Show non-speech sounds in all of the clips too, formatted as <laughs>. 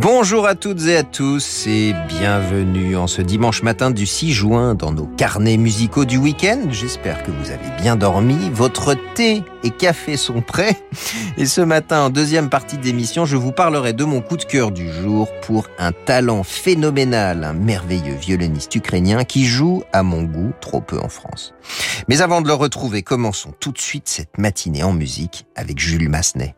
Bonjour à toutes et à tous et bienvenue en ce dimanche matin du 6 juin dans nos carnets musicaux du week-end. J'espère que vous avez bien dormi, votre thé et café sont prêts. Et ce matin, en deuxième partie d'émission, je vous parlerai de mon coup de cœur du jour pour un talent phénoménal, un merveilleux violoniste ukrainien qui joue, à mon goût, trop peu en France. Mais avant de le retrouver, commençons tout de suite cette matinée en musique avec Jules Massenet.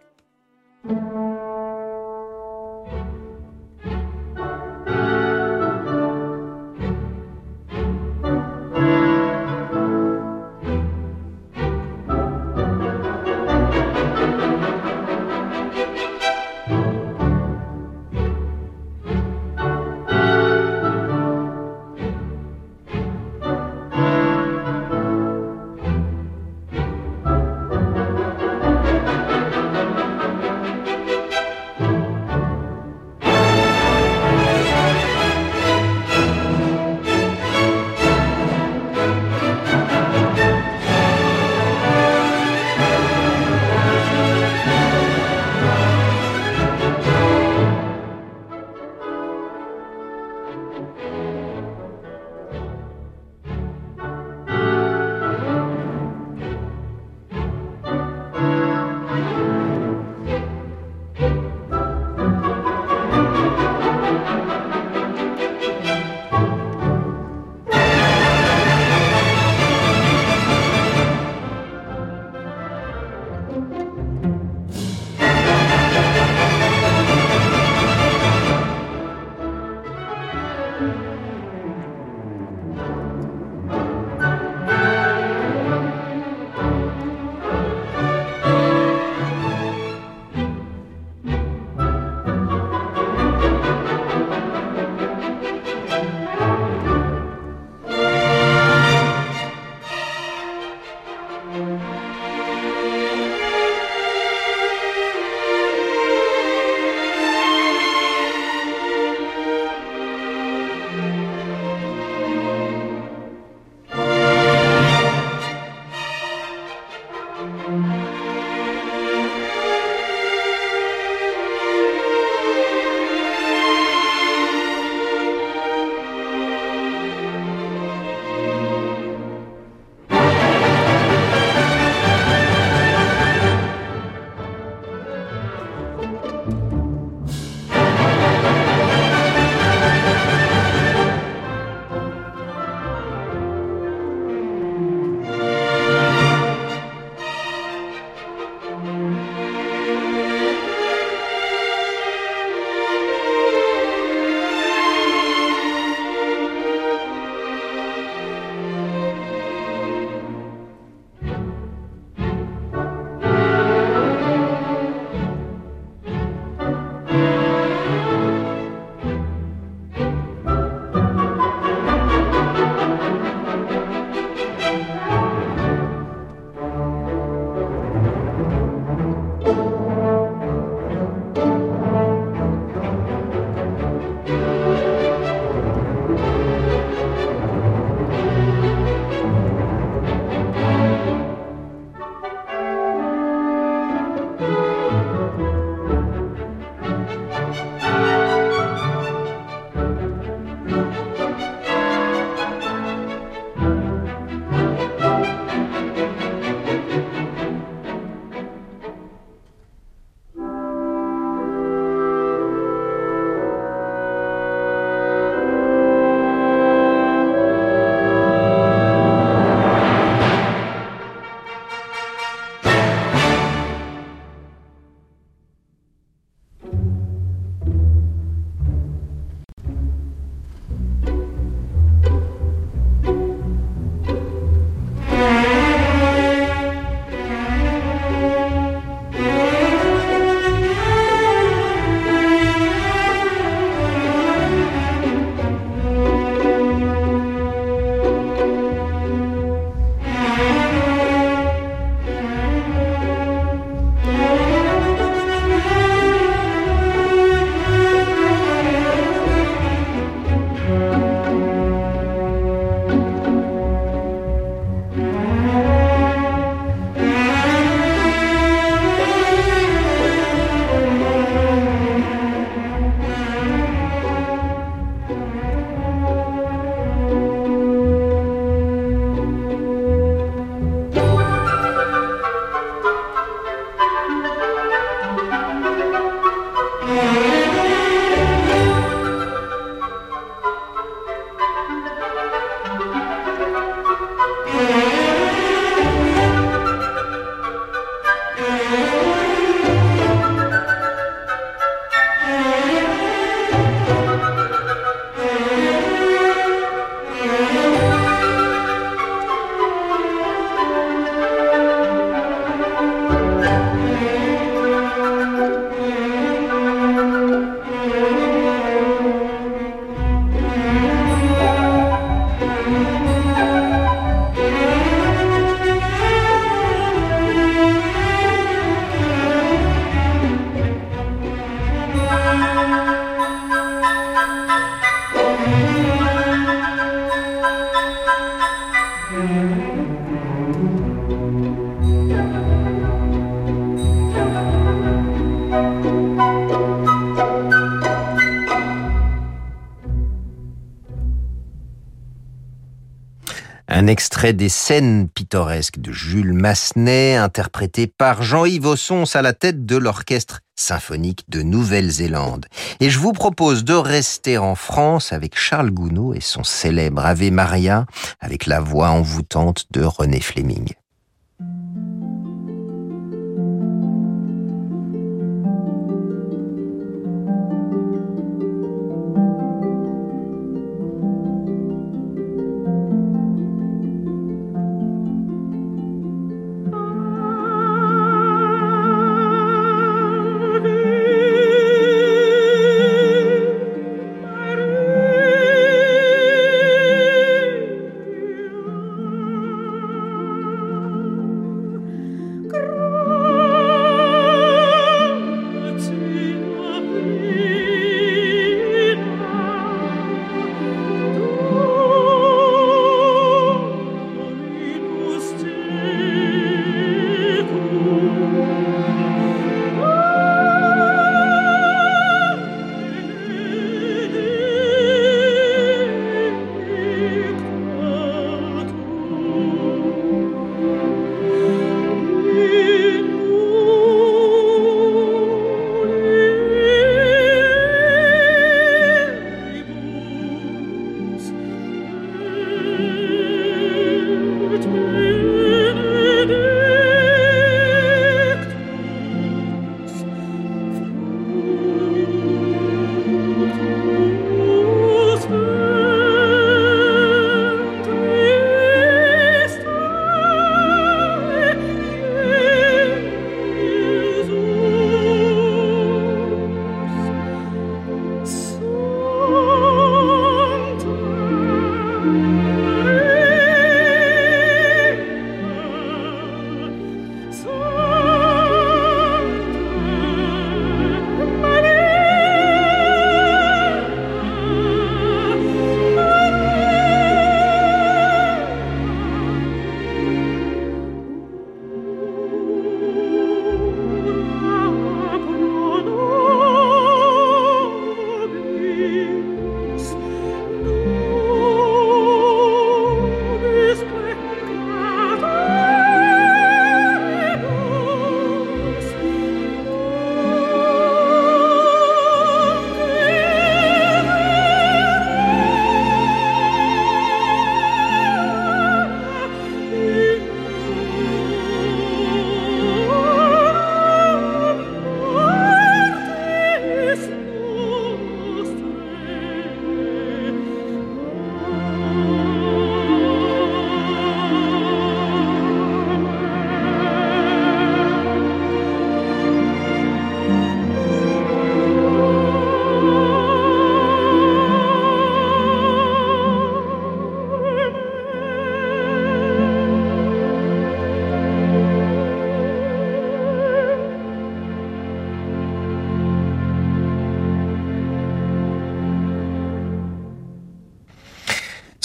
Extrait des scènes pittoresques de Jules Massenet, interprété par Jean-Yves Ossons à la tête de l'orchestre symphonique de Nouvelle-Zélande. Et je vous propose de rester en France avec Charles Gounod et son célèbre Ave Maria, avec la voix envoûtante de René Fleming.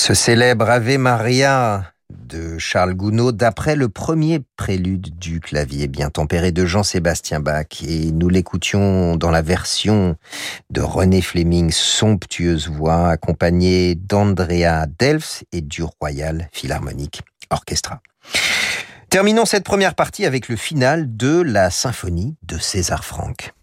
Ce célèbre Ave Maria de Charles Gounod d'après le premier prélude du clavier bien tempéré de Jean-Sébastien Bach et nous l'écoutions dans la version de René Fleming, somptueuse voix accompagnée d'Andrea Delfs et du Royal Philharmonic Orchestra. Terminons cette première partie avec le final de la symphonie de César Franck.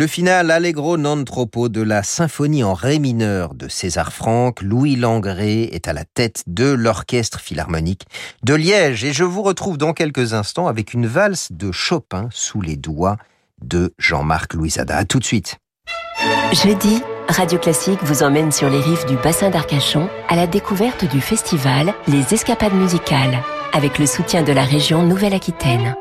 Le final Allegro non troppo de la symphonie en ré mineur de César Franck, Louis Langré est à la tête de l'orchestre philharmonique de Liège et je vous retrouve dans quelques instants avec une valse de Chopin sous les doigts de Jean-Marc Louisada. A tout de suite. Jeudi, Radio Classique vous emmène sur les rives du bassin d'Arcachon à la découverte du festival Les Escapades musicales avec le soutien de la région Nouvelle-Aquitaine.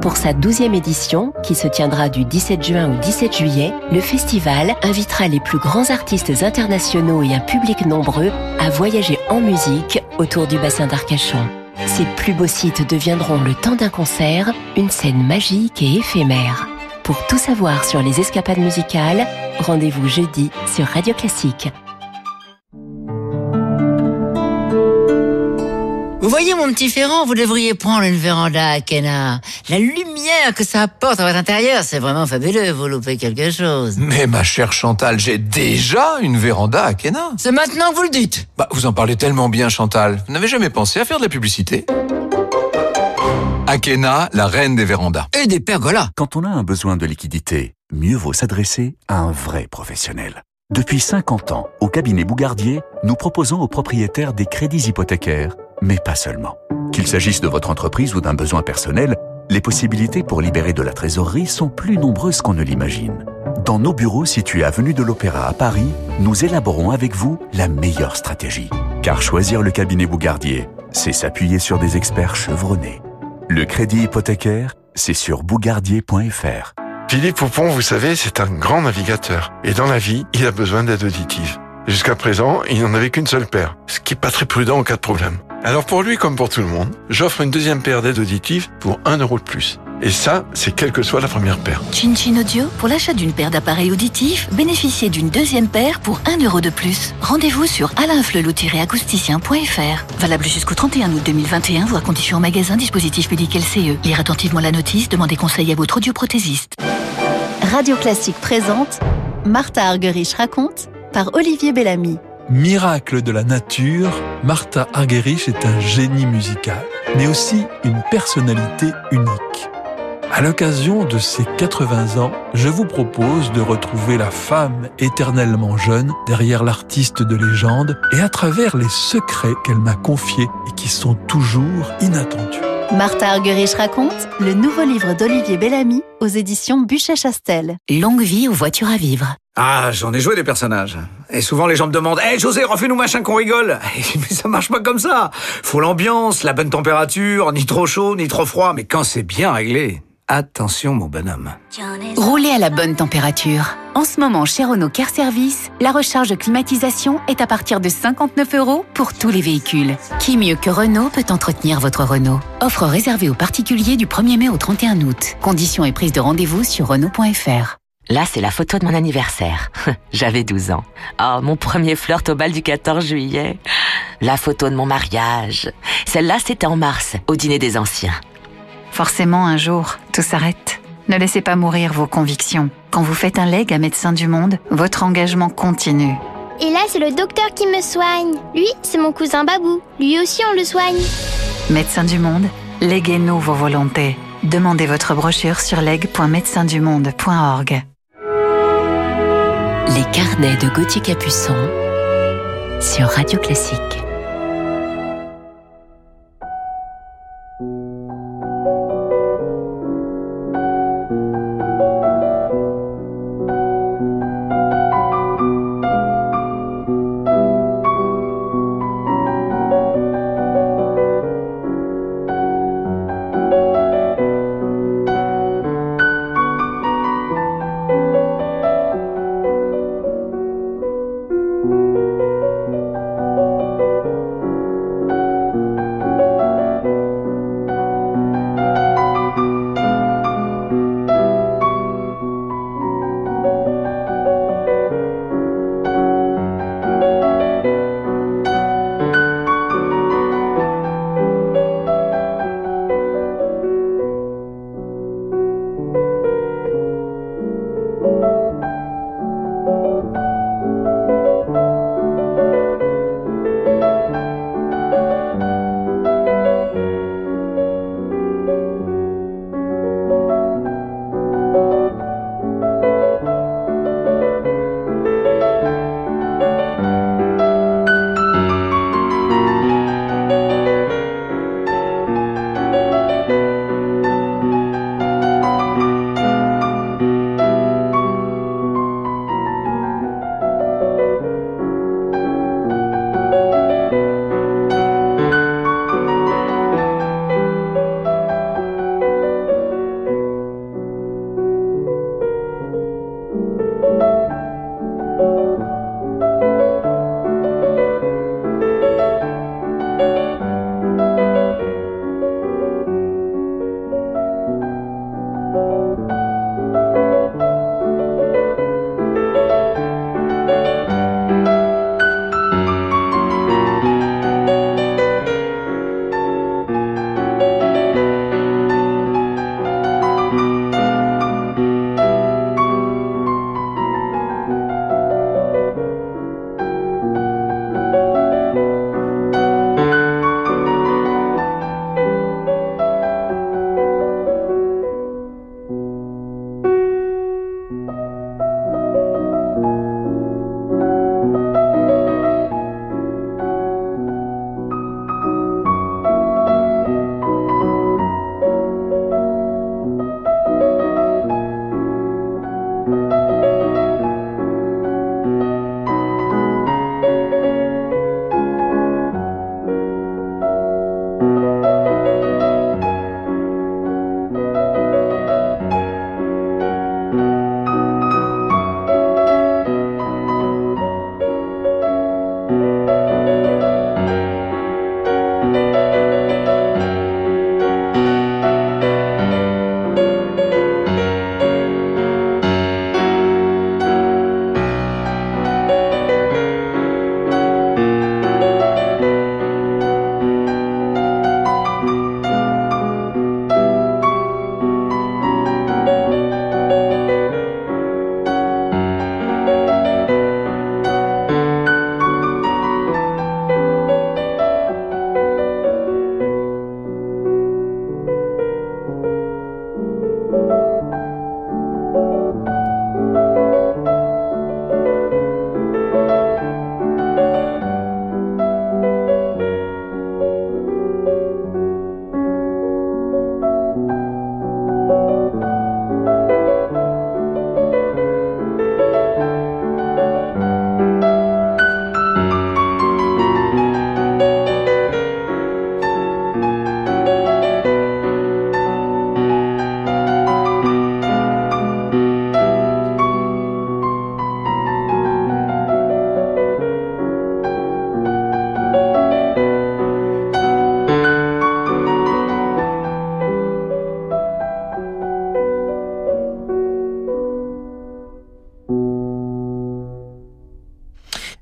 Pour sa douzième édition, qui se tiendra du 17 juin au 17 juillet, le festival invitera les plus grands artistes internationaux et un public nombreux à voyager en musique autour du bassin d'Arcachon. Ces plus beaux sites deviendront le temps d'un concert, une scène magique et éphémère. Pour tout savoir sur les escapades musicales, rendez-vous jeudi sur Radio Classique. Vous voyez mon petit Ferrand, vous devriez prendre une véranda à Kena. La lumière que ça apporte à votre intérieur, c'est vraiment fabuleux, vous loupez quelque chose. Mais ma chère Chantal, j'ai déjà une véranda à Kena. C'est maintenant que vous le dites. Bah, vous en parlez tellement bien, Chantal. Vous n'avez jamais pensé à faire de la publicité Akena, la reine des vérandas. Et des pergolas. Quand on a un besoin de liquidité, mieux vaut s'adresser à un vrai professionnel. Depuis 50 ans, au cabinet Bougardier, nous proposons aux propriétaires des crédits hypothécaires mais pas seulement. Qu'il s'agisse de votre entreprise ou d'un besoin personnel, les possibilités pour libérer de la trésorerie sont plus nombreuses qu'on ne l'imagine. Dans nos bureaux situés avenue de l'Opéra à Paris, nous élaborons avec vous la meilleure stratégie. Car choisir le cabinet Bougardier, c'est s'appuyer sur des experts chevronnés. Le crédit hypothécaire, c'est sur bougardier.fr. Philippe Poupon, vous savez, c'est un grand navigateur. Et dans la vie, il a besoin d'aide auditive. Jusqu'à présent, il n'en avait qu'une seule paire, ce qui n'est pas très prudent en cas de problème. Alors pour lui comme pour tout le monde, j'offre une deuxième paire d'aides auditives pour 1 euro de plus. Et ça, c'est quelle que soit la première paire. Chin Chin Audio, pour l'achat d'une paire d'appareils auditifs, bénéficiez d'une deuxième paire pour 1 euro de plus. Rendez-vous sur alainflelou-acousticien.fr. Valable jusqu'au 31 août 2021, voire conditions en magasin, dispositif médical CE. Lire attentivement la notice, demandez conseil à votre audioprothésiste. Radio Classique présente Martha Argerich raconte Olivier Bellamy. Miracle de la nature, Martha Argerich est un génie musical, mais aussi une personnalité unique. À l'occasion de ses 80 ans, je vous propose de retrouver la femme éternellement jeune derrière l'artiste de légende et à travers les secrets qu'elle m'a confiés et qui sont toujours inattendus. Martha Argerich raconte le nouveau livre d'Olivier Bellamy aux éditions Buchet-Chastel. Longue vie aux voitures à vivre. Ah, j'en ai joué des personnages. Et souvent les gens me demandent Hé hey, José, refais-nous machin qu'on rigole <laughs> Mais ça marche pas comme ça Faut l'ambiance, la bonne température, ni trop chaud, ni trop froid, mais quand c'est bien réglé, attention mon bonhomme. Roulez à la bonne température. En ce moment, chez Renault Care Service, la recharge climatisation est à partir de 59 euros pour tous les véhicules. Qui mieux que Renault peut entretenir votre Renault? Offre réservée aux particuliers du 1er mai au 31 août. Conditions et prise de rendez-vous sur Renault.fr. Là, c'est la photo de mon anniversaire. <laughs> J'avais 12 ans. Oh, mon premier flirt au bal du 14 juillet. La photo de mon mariage. Celle-là, c'était en mars, au dîner des anciens. Forcément, un jour, tout s'arrête. Ne laissez pas mourir vos convictions. Quand vous faites un leg à Médecins du Monde, votre engagement continue. Et là, c'est le docteur qui me soigne. Lui, c'est mon cousin Babou. Lui aussi, on le soigne. Médecins du Monde, léguez-nous vos volontés. Demandez votre brochure sur leg.médecindumonde.org. Les carnets de Gauthier Capuçon sur Radio Classique.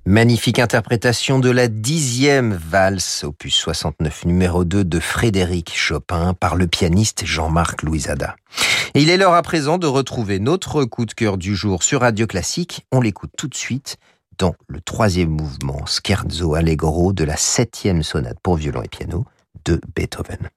Magnifique interprétation de la dixième valse, opus 69 numéro 2 de Frédéric Chopin par le pianiste Jean-Marc Louisada. Il est l'heure à présent de retrouver notre coup de cœur du jour sur Radio Classique. On l'écoute tout de suite dans le troisième mouvement Scherzo Allegro de la septième sonate pour violon et piano de Beethoven.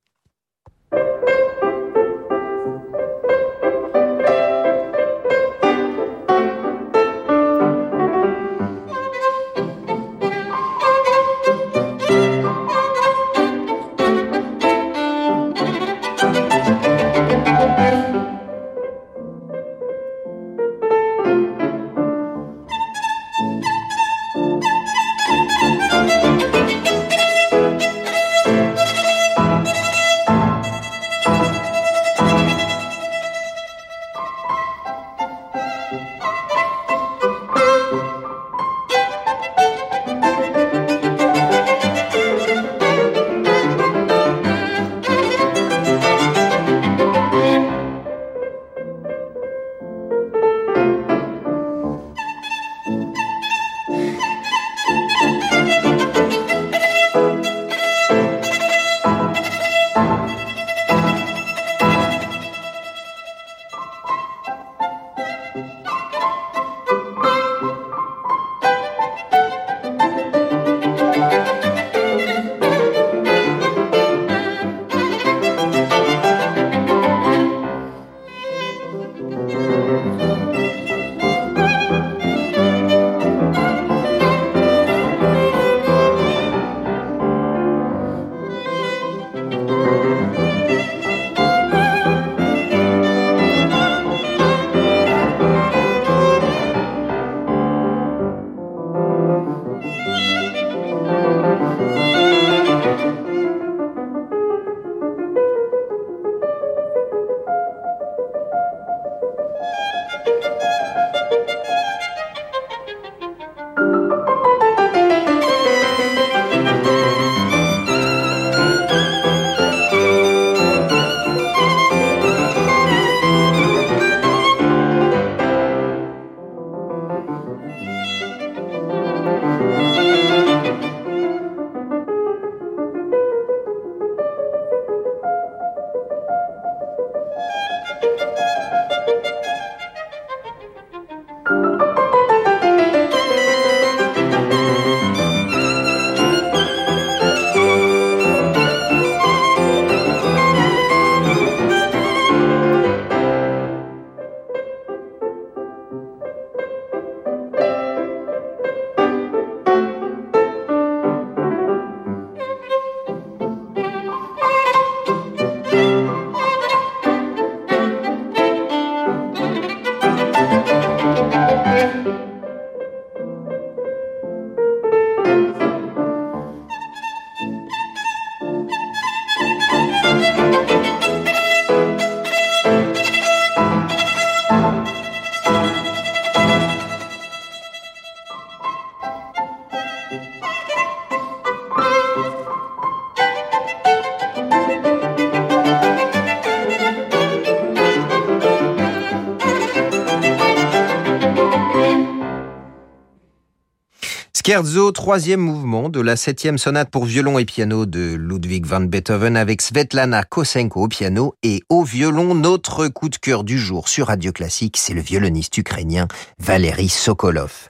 Scherzo, troisième mouvement de la septième sonate pour violon et piano de Ludwig van Beethoven avec Svetlana Kosenko au piano et au violon. Notre coup de cœur du jour sur Radio Classique, c'est le violoniste ukrainien Valery Sokolov.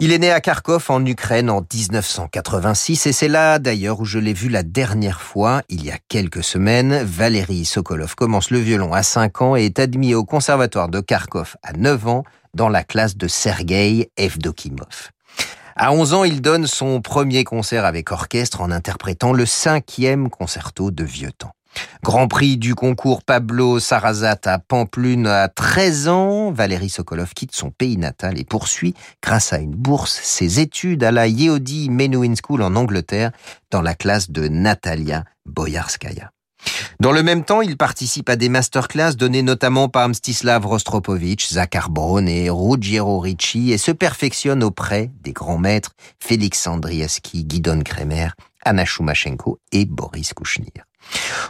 Il est né à Kharkov en Ukraine en 1986 et c'est là d'ailleurs où je l'ai vu la dernière fois, il y a quelques semaines. Valery Sokolov commence le violon à 5 ans et est admis au conservatoire de Kharkov à 9 ans dans la classe de Sergei Evdokimov. À 11 ans, il donne son premier concert avec orchestre en interprétant le cinquième concerto de Vieux Temps. Grand prix du concours Pablo Sarrazat à Pamplune à 13 ans, Valérie Sokolov quitte son pays natal et poursuit, grâce à une bourse, ses études à la Yehudi Menuhin School en Angleterre dans la classe de Natalia Boyarskaya. Dans le même temps, il participe à des masterclass données notamment par Mstislav Rostropovich, Zakhar Braun et Ruggiero Ricci et se perfectionne auprès des grands maîtres Félix Andriaski, Guidon Kremer, Anna Shumashenko et Boris Kouchnir.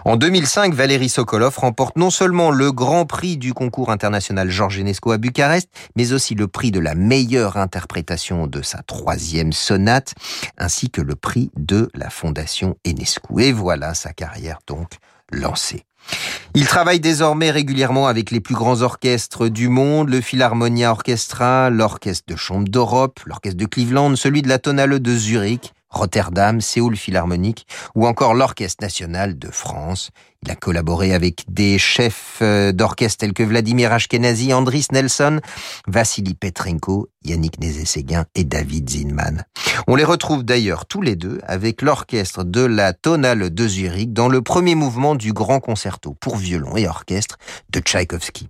En 2005, Valérie Sokolov remporte non seulement le grand prix du concours international Georges Enesco à Bucarest, mais aussi le prix de la meilleure interprétation de sa troisième sonate, ainsi que le prix de la Fondation Enescu. Et voilà sa carrière donc lancée. Il travaille désormais régulièrement avec les plus grands orchestres du monde, le Philharmonia Orchestra, l'Orchestre de Chambre d'Europe, l'Orchestre de Cleveland, celui de la Tonale de Zurich, Rotterdam, Séoul Philharmonique ou encore l'Orchestre national de France. Il a collaboré avec des chefs euh, d'orchestre tels que Vladimir Ashkenazi, Andris Nelson, Vassili Petrenko, Yannick Nézet-Séguin et David Zinman. On les retrouve d'ailleurs tous les deux avec l'orchestre de la Tonale de Zurich dans le premier mouvement du grand concerto pour violon et orchestre de Tchaïkovski.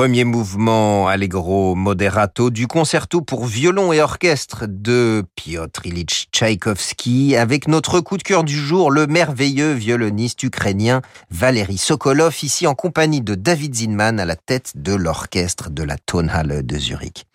Premier mouvement allegro moderato du concerto pour violon et orchestre de Piotr Ilyich Tchaïkovski avec notre coup de cœur du jour, le merveilleux violoniste ukrainien Valery Sokolov, ici en compagnie de David Zinman à la tête de l'orchestre de la Tonhalle de Zurich.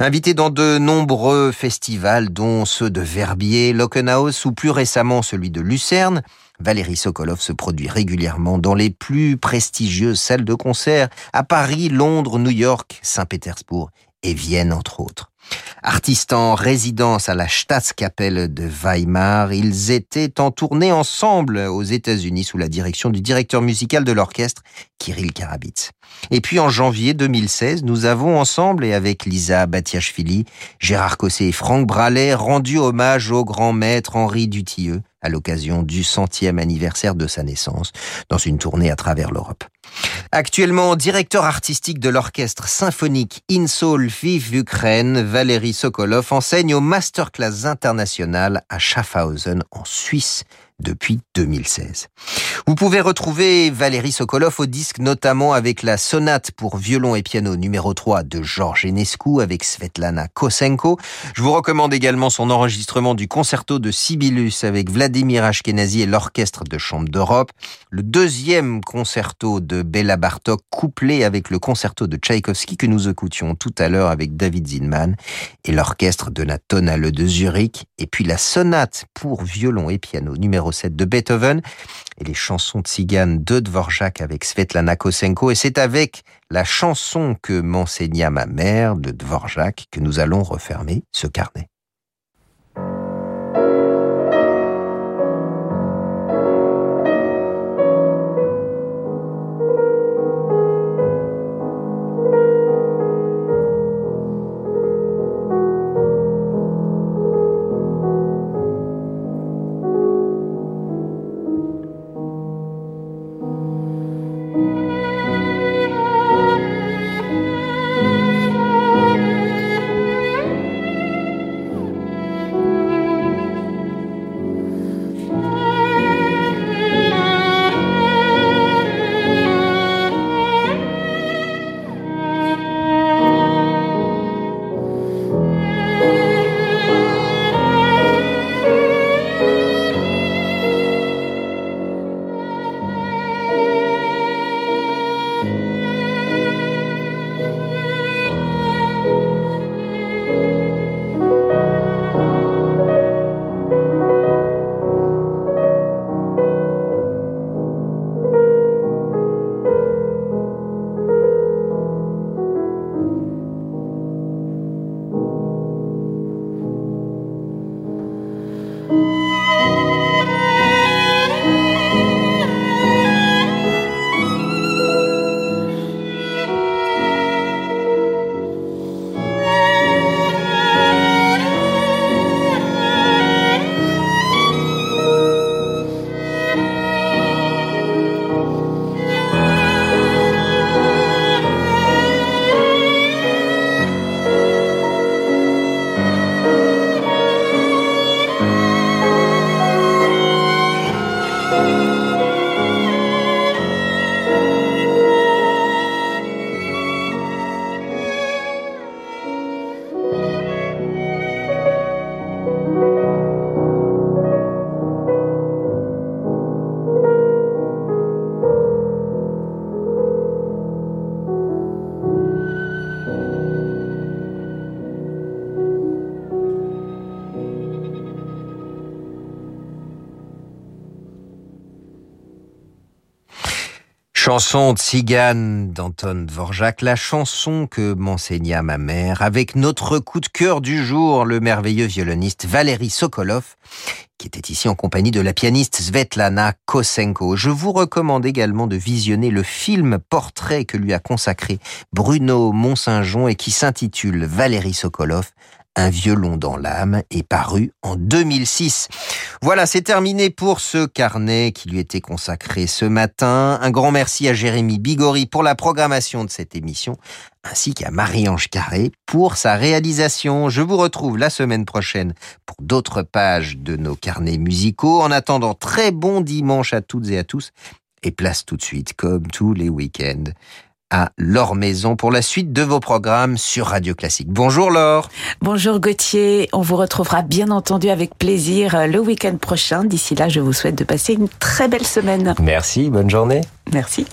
Invité dans de nombreux festivals, dont ceux de Verbier, Lockenhaus ou plus récemment celui de Lucerne, Valérie Sokolov se produit régulièrement dans les plus prestigieuses salles de concert à Paris, Londres, New York, Saint-Pétersbourg et Vienne entre autres. Artistes en résidence à la Staatskapelle de Weimar, ils étaient en tournée ensemble aux États-Unis sous la direction du directeur musical de l'orchestre, Kirill Karabitz. Et puis en janvier 2016, nous avons ensemble et avec Lisa Batiachvili, Gérard Cosset et Franck Bralet rendu hommage au grand maître Henri Dutilleux à l'occasion du centième anniversaire de sa naissance dans une tournée à travers l'Europe. Actuellement directeur artistique de l'orchestre symphonique Insoul Vive Ukraine, Valérie Sokolov enseigne au Masterclass international à Schaffhausen en Suisse depuis 2016. Vous pouvez retrouver Valérie Sokolov au disque notamment avec la sonate pour violon et piano numéro 3 de Georges Enescu avec Svetlana Kosenko. Je vous recommande également son enregistrement du concerto de Sibylus avec Vladimir Ashkenazi et l'orchestre de chambre d'Europe. Le deuxième concerto de Bella Bartok couplé avec le concerto de Tchaïkovski que nous écoutions tout à l'heure avec David Zinman et l'orchestre de la Tonale de Zurich et puis la sonate pour violon et piano numéro de Beethoven et les chansons tziganes de Dvorak avec Svetlana Kosenko. Et c'est avec la chanson que m'enseigna ma mère de Dvorak que nous allons refermer ce carnet. Chanson tzigane d'Anton Dvorak, la chanson que m'enseigna ma mère, avec notre coup de cœur du jour, le merveilleux violoniste Valérie Sokolov, qui était ici en compagnie de la pianiste Svetlana Kosenko. Je vous recommande également de visionner le film portrait que lui a consacré Bruno Mont-Saint-Jean et qui s'intitule Valérie Sokolov, un violon dans l'âme est paru en 2006. Voilà, c'est terminé pour ce carnet qui lui était consacré ce matin. Un grand merci à Jérémy Bigori pour la programmation de cette émission, ainsi qu'à Marie-Ange Carré pour sa réalisation. Je vous retrouve la semaine prochaine pour d'autres pages de nos carnets musicaux. En attendant, très bon dimanche à toutes et à tous. Et place tout de suite, comme tous les week-ends, à Laure Maison pour la suite de vos programmes sur Radio Classique. Bonjour Laure. Bonjour Gauthier. On vous retrouvera bien entendu avec plaisir euh, le week-end prochain. D'ici là, je vous souhaite de passer une très belle semaine. Merci, bonne journée. Merci.